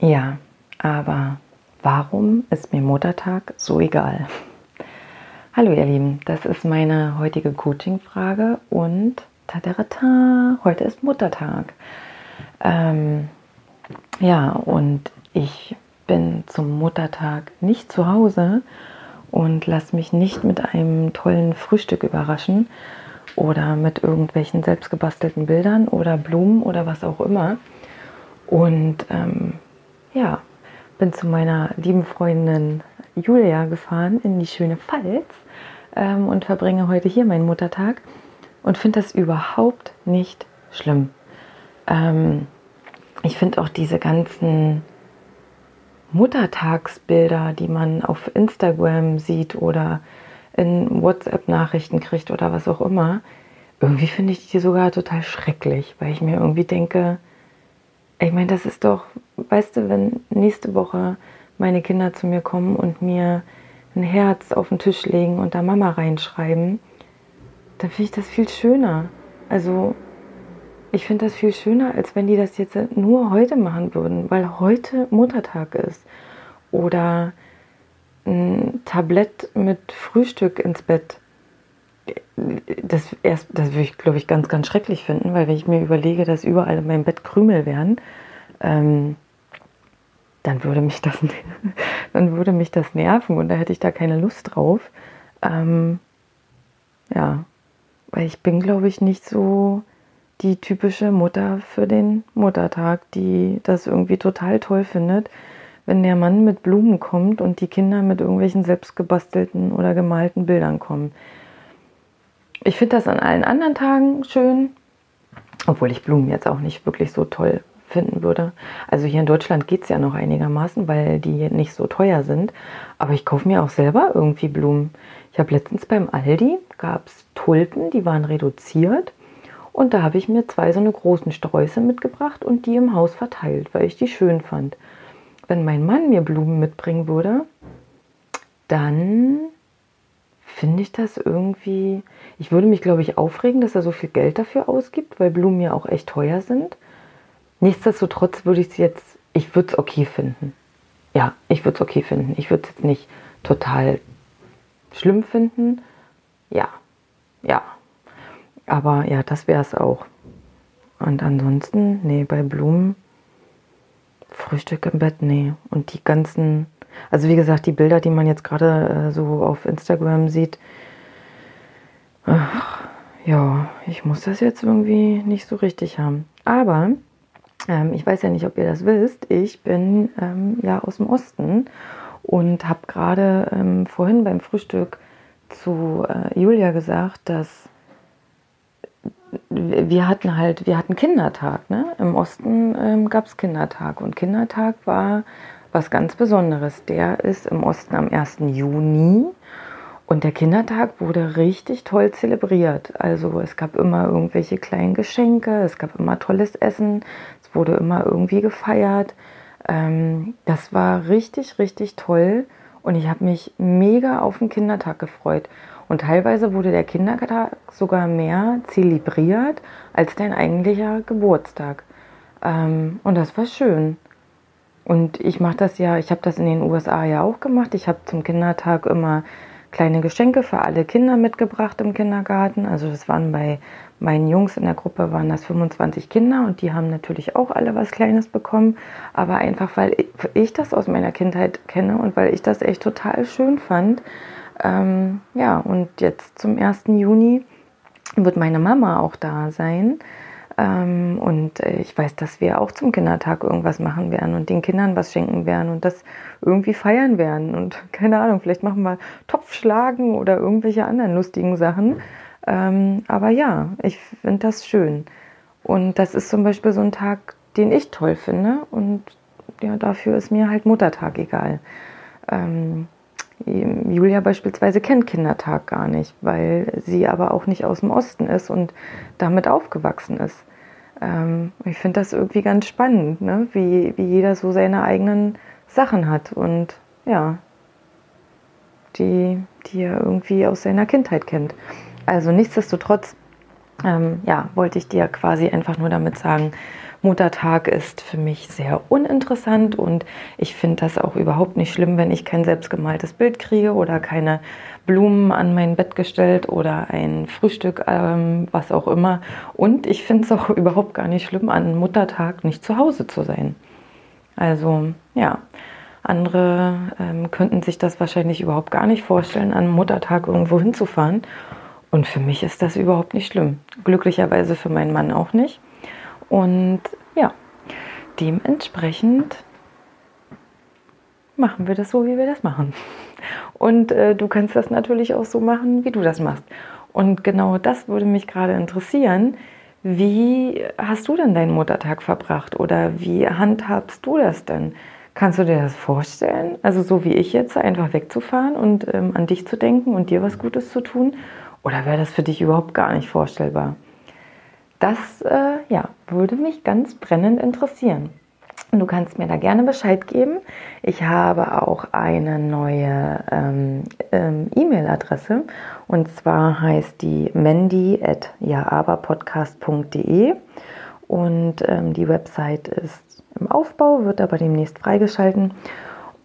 Ja, aber warum ist mir Muttertag so egal? Hallo ihr Lieben, das ist meine heutige Coaching-Frage und tadarata, heute ist Muttertag. Ähm, ja, und ich bin zum Muttertag nicht zu Hause und lasse mich nicht mit einem tollen Frühstück überraschen oder mit irgendwelchen selbstgebastelten Bildern oder Blumen oder was auch immer. Und ähm, ja, bin zu meiner lieben Freundin Julia gefahren in die schöne Pfalz ähm, und verbringe heute hier meinen Muttertag und finde das überhaupt nicht schlimm. Ähm, ich finde auch diese ganzen Muttertagsbilder, die man auf Instagram sieht oder in WhatsApp-Nachrichten kriegt oder was auch immer, irgendwie finde ich die sogar total schrecklich, weil ich mir irgendwie denke, ich meine, das ist doch, weißt du, wenn nächste Woche meine Kinder zu mir kommen und mir ein Herz auf den Tisch legen und da Mama reinschreiben, dann finde ich das viel schöner. Also ich finde das viel schöner, als wenn die das jetzt nur heute machen würden, weil heute Muttertag ist. Oder ein Tablett mit Frühstück ins Bett. Das, erst, das würde ich, glaube ich, ganz, ganz schrecklich finden, weil wenn ich mir überlege, dass überall in meinem Bett Krümel wären, ähm, dann würde mich das, dann würde mich das nerven und da hätte ich da keine Lust drauf. Ähm, ja, weil ich bin, glaube ich, nicht so die typische Mutter für den Muttertag, die das irgendwie total toll findet, wenn der Mann mit Blumen kommt und die Kinder mit irgendwelchen selbstgebastelten oder gemalten Bildern kommen. Ich finde das an allen anderen Tagen schön, obwohl ich Blumen jetzt auch nicht wirklich so toll finden würde. Also hier in Deutschland geht es ja noch einigermaßen, weil die nicht so teuer sind. Aber ich kaufe mir auch selber irgendwie Blumen. Ich habe letztens beim Aldi, gab es Tulpen, die waren reduziert. Und da habe ich mir zwei so eine großen Sträuße mitgebracht und die im Haus verteilt, weil ich die schön fand. Wenn mein Mann mir Blumen mitbringen würde, dann finde ich das irgendwie. Ich würde mich, glaube ich, aufregen, dass er so viel Geld dafür ausgibt, weil Blumen ja auch echt teuer sind. Nichtsdestotrotz würde ich es jetzt, ich würde es okay finden. Ja, ich würde es okay finden. Ich würde es jetzt nicht total schlimm finden. Ja, ja, aber ja, das wäre es auch. Und ansonsten, nee, bei Blumen, Frühstück im Bett, nee. Und die ganzen, also wie gesagt, die Bilder, die man jetzt gerade äh, so auf Instagram sieht, ach, ja, ich muss das jetzt irgendwie nicht so richtig haben. Aber ähm, ich weiß ja nicht, ob ihr das wisst, ich bin ähm, ja aus dem Osten und habe gerade ähm, vorhin beim Frühstück zu äh, Julia gesagt, dass wir hatten halt, wir hatten Kindertag. Ne? Im Osten ähm, gab es Kindertag und Kindertag war was ganz Besonderes. Der ist im Osten am 1. Juni und der Kindertag wurde richtig toll zelebriert. Also es gab immer irgendwelche kleinen Geschenke, es gab immer tolles Essen, es wurde immer irgendwie gefeiert. Ähm, das war richtig, richtig toll und ich habe mich mega auf den Kindertag gefreut. Und teilweise wurde der Kindertag sogar mehr zelebriert als dein eigentlicher Geburtstag. Ähm, und das war schön. Und ich mache das ja, ich habe das in den USA ja auch gemacht. Ich habe zum Kindertag immer kleine Geschenke für alle Kinder mitgebracht im Kindergarten. Also das waren bei meinen Jungs in der Gruppe waren das 25 Kinder und die haben natürlich auch alle was Kleines bekommen. Aber einfach weil ich das aus meiner Kindheit kenne und weil ich das echt total schön fand, ähm, ja, und jetzt zum 1. Juni wird meine Mama auch da sein. Ähm, und äh, ich weiß, dass wir auch zum Kindertag irgendwas machen werden und den Kindern was schenken werden und das irgendwie feiern werden. Und keine Ahnung, vielleicht machen wir Topfschlagen oder irgendwelche anderen lustigen Sachen. Ähm, aber ja, ich finde das schön. Und das ist zum Beispiel so ein Tag, den ich toll finde. Und ja, dafür ist mir halt Muttertag egal. Ähm, Julia beispielsweise kennt Kindertag gar nicht, weil sie aber auch nicht aus dem Osten ist und damit aufgewachsen ist. Ähm, ich finde das irgendwie ganz spannend, ne? wie, wie jeder so seine eigenen Sachen hat und ja, die, die er irgendwie aus seiner Kindheit kennt. Also nichtsdestotrotz, ähm, ja, wollte ich dir quasi einfach nur damit sagen, Muttertag ist für mich sehr uninteressant und ich finde das auch überhaupt nicht schlimm, wenn ich kein selbstgemaltes Bild kriege oder keine Blumen an mein Bett gestellt oder ein Frühstück, ähm, was auch immer. Und ich finde es auch überhaupt gar nicht schlimm, an Muttertag nicht zu Hause zu sein. Also ja, andere ähm, könnten sich das wahrscheinlich überhaupt gar nicht vorstellen, an Muttertag irgendwo hinzufahren. Und für mich ist das überhaupt nicht schlimm. Glücklicherweise für meinen Mann auch nicht. Und ja, dementsprechend machen wir das so, wie wir das machen. Und äh, du kannst das natürlich auch so machen, wie du das machst. Und genau das würde mich gerade interessieren. Wie hast du denn deinen Muttertag verbracht oder wie handhabst du das denn? Kannst du dir das vorstellen? Also so wie ich jetzt, einfach wegzufahren und ähm, an dich zu denken und dir was Gutes zu tun? Oder wäre das für dich überhaupt gar nicht vorstellbar? Das äh, ja, würde mich ganz brennend interessieren. Du kannst mir da gerne Bescheid geben. Ich habe auch eine neue ähm, ähm, E-Mail-Adresse und zwar heißt die mandy.jaaberpodcast.de und ähm, die Website ist im Aufbau, wird aber demnächst freigeschalten.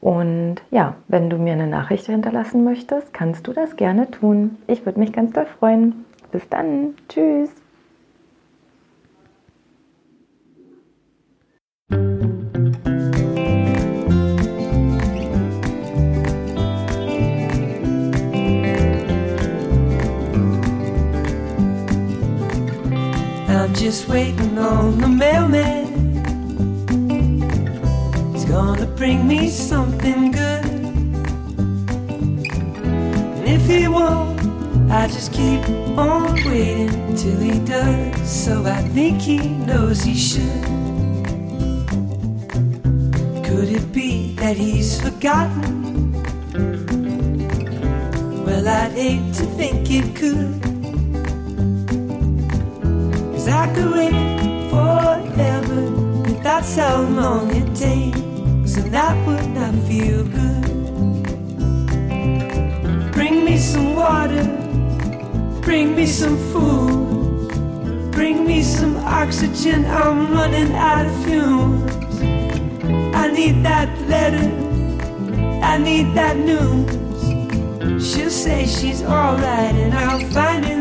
Und ja, wenn du mir eine Nachricht hinterlassen möchtest, kannst du das gerne tun. Ich würde mich ganz doll freuen. Bis dann. Tschüss. just waiting on the. Gonna bring me something good. And if he won't, I just keep on waiting till he does. So I think he knows he should. Could it be that he's forgotten? Well, I'd hate to think it could. Cause I could wait forever if that's how long it takes, and that would not feel good. Bring me some water, bring me some food, bring me some oxygen. I'm running out of fumes. I need that letter, I need that news. She'll say she's alright, and I'll find lose